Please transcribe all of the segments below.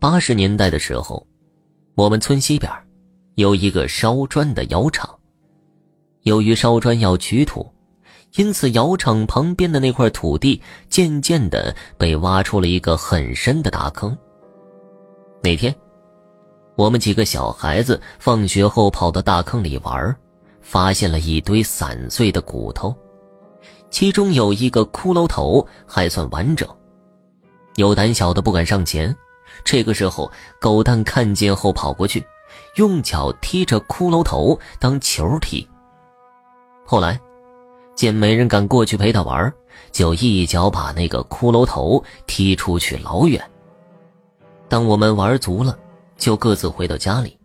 八十年代的时候，我们村西边有一个烧砖的窑厂。由于烧砖要取土，因此窑厂旁边的那块土地渐渐的被挖出了一个很深的大坑。那天，我们几个小孩子放学后跑到大坑里玩，发现了一堆散碎的骨头，其中有一个骷髅头还算完整。有胆小的不敢上前。这个时候，狗蛋看见后跑过去，用脚踢着骷髅头当球踢。后来，见没人敢过去陪他玩，就一脚把那个骷髅头踢出去老远。当我们玩足了，就各自回到家里。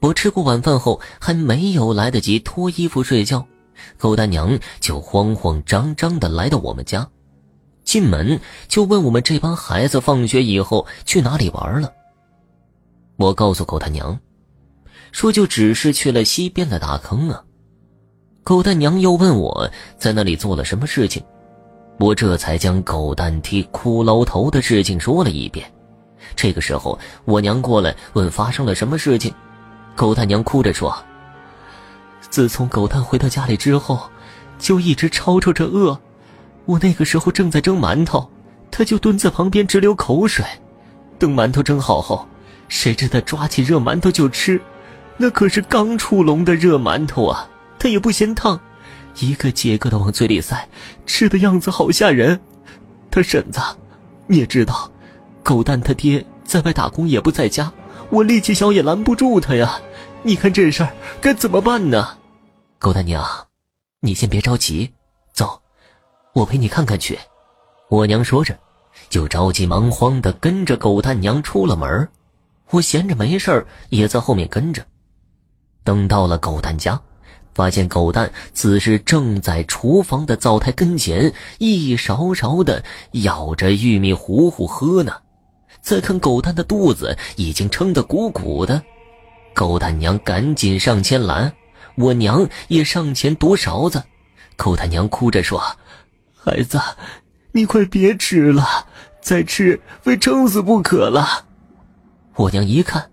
我吃过晚饭后，还没有来得及脱衣服睡觉，狗蛋娘就慌慌张张的来到我们家。进门就问我们这帮孩子放学以后去哪里玩了。我告诉狗蛋娘，说就只是去了西边的大坑啊。狗蛋娘又问我在那里做了什么事情，我这才将狗蛋踢骷髅头的事情说了一遍。这个时候我娘过来问发生了什么事情，狗蛋娘哭着说：“自从狗蛋回到家里之后，就一直吵吵着饿。”我那个时候正在蒸馒头，他就蹲在旁边直流口水。等馒头蒸好后，谁知他抓起热馒头就吃，那可是刚出笼的热馒头啊！他也不嫌烫，一个接一个的往嘴里塞，吃的样子好吓人。他婶子，你也知道，狗蛋他爹在外打工也不在家，我力气小也拦不住他呀。你看这事儿该怎么办呢？狗蛋娘，你先别着急，我陪你看看去，我娘说着，就着急忙慌的跟着狗蛋娘出了门。我闲着没事也在后面跟着。等到了狗蛋家，发现狗蛋此时正在厨房的灶台跟前，一勺勺的舀着玉米糊糊喝呢。再看狗蛋的肚子已经撑得鼓鼓的，狗蛋娘赶紧上前拦，我娘也上前夺勺子。狗蛋娘哭着说。孩子，你快别吃了，再吃非撑死不可了。我娘一看，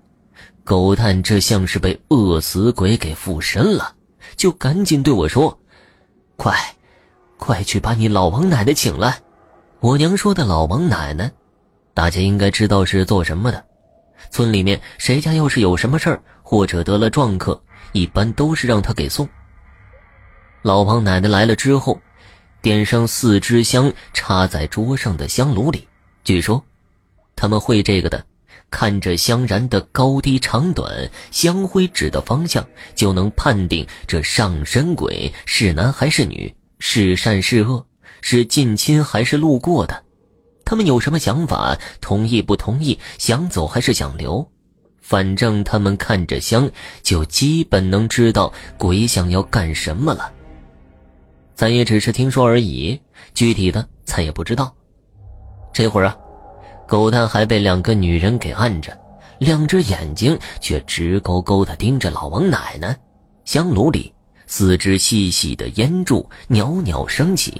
狗蛋这像是被饿死鬼给附身了，就赶紧对我说：“快，快去把你老王奶奶请来。”我娘说的老王奶奶，大家应该知道是做什么的。村里面谁家要是有什么事儿，或者得了撞客，一般都是让他给送。老王奶奶来了之后。点上四支香，插在桌上的香炉里。据说，他们会这个的，看着香燃的高低长短，香灰指的方向，就能判定这上身鬼是男还是女，是善是恶，是近亲还是路过的。他们有什么想法，同意不同意，想走还是想留，反正他们看着香，就基本能知道鬼想要干什么了。咱也只是听说而已，具体的咱也不知道。这会儿啊，狗蛋还被两个女人给按着，两只眼睛却直勾勾的盯着老王奶奶。香炉里四支细细的烟柱袅袅升起，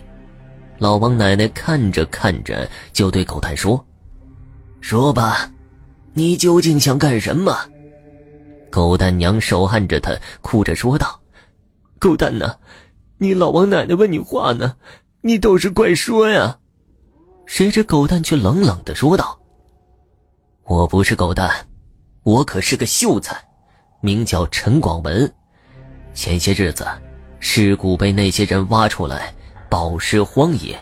老王奶奶看着看着就对狗蛋说：“说吧，你究竟想干什么？”狗蛋娘手按着他，哭着说道：“狗蛋呢？”你老王奶奶问你话呢，你倒是快说呀！谁知狗蛋却冷冷的说道：“我不是狗蛋，我可是个秀才，名叫陈广文。前些日子尸骨被那些人挖出来，暴尸荒野，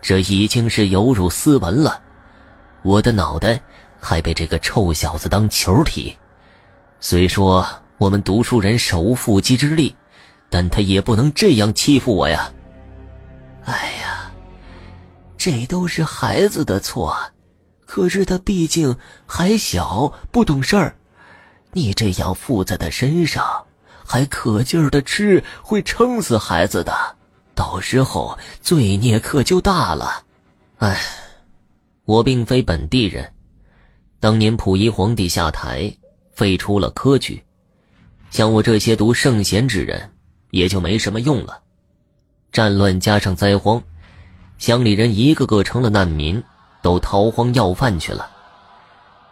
这已经是有辱斯文了。我的脑袋还被这个臭小子当球踢。虽说我们读书人手无缚鸡之力。”但他也不能这样欺负我呀！哎呀，这都是孩子的错，可是他毕竟还小，不懂事儿。你这样附在他身上，还可劲儿的吃，会撑死孩子的，到时候罪孽可就大了。哎，我并非本地人，当年溥仪皇帝下台，废除了科举，像我这些读圣贤之人。也就没什么用了。战乱加上灾荒，乡里人一个个成了难民，都逃荒要饭去了。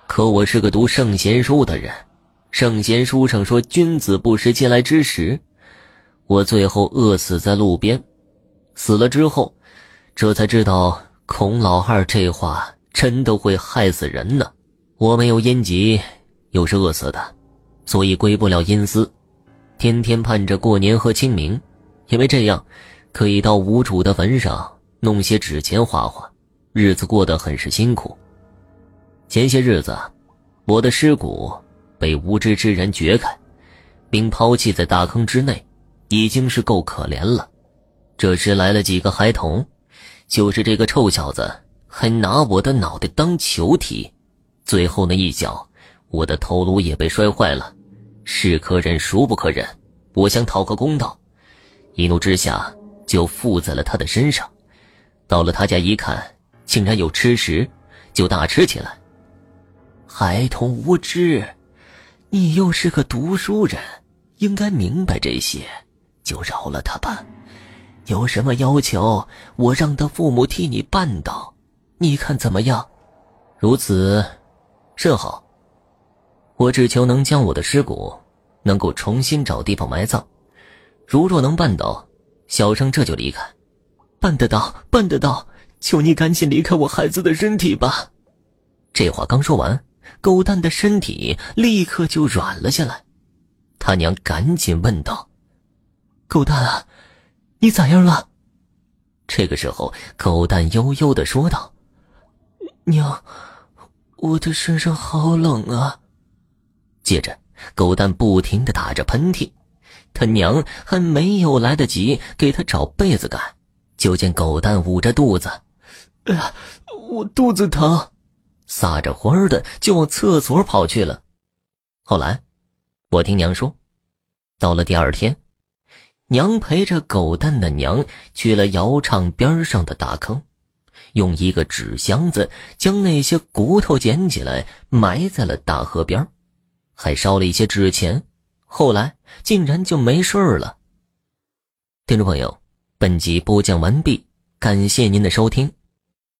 可我是个读圣贤书的人，圣贤书上说君子不食嗟来之食。我最后饿死在路边，死了之后，这才知道孔老二这话真的会害死人呢。我没有阴疾，又是饿死的，所以归不了阴司，天天盼着过年和清明，因为这样可以到无主的坟上弄些纸钱花花，日子过得很是辛苦。前些日子，我的尸骨被无知之人掘开，并抛弃在大坑之内，已经是够可怜了。这时来了几个孩童，就是这个臭小子还拿我的脑袋当球踢，最后那一脚，我的头颅也被摔坏了。是可忍，孰不可忍？我想讨个公道，一怒之下就附在了他的身上。到了他家一看，竟然有吃食，就大吃起来。孩童无知，你又是个读书人，应该明白这些，就饶了他吧。有什么要求，我让他父母替你办到，你看怎么样？如此，甚好。我只求能将我的尸骨能够重新找地方埋葬。如若能办到，小生这就离开。办得到，办得到！求你赶紧离开我孩子的身体吧。这话刚说完。狗蛋的身体立刻就软了下来，他娘赶紧问道：“狗蛋啊，你咋样了？”这个时候，狗蛋悠悠的说道：“娘，我的身上好冷啊。”接着，狗蛋不停的打着喷嚏，他娘还没有来得及给他找被子盖，就见狗蛋捂着肚子：“哎呀，我肚子疼。”撒着欢儿的就往厕所跑去了。后来，我听娘说，到了第二天，娘陪着狗蛋的娘去了窑厂边上的大坑，用一个纸箱子将那些骨头捡起来埋在了大河边，还烧了一些纸钱。后来竟然就没事了。听众朋友，本集播讲完毕，感谢您的收听。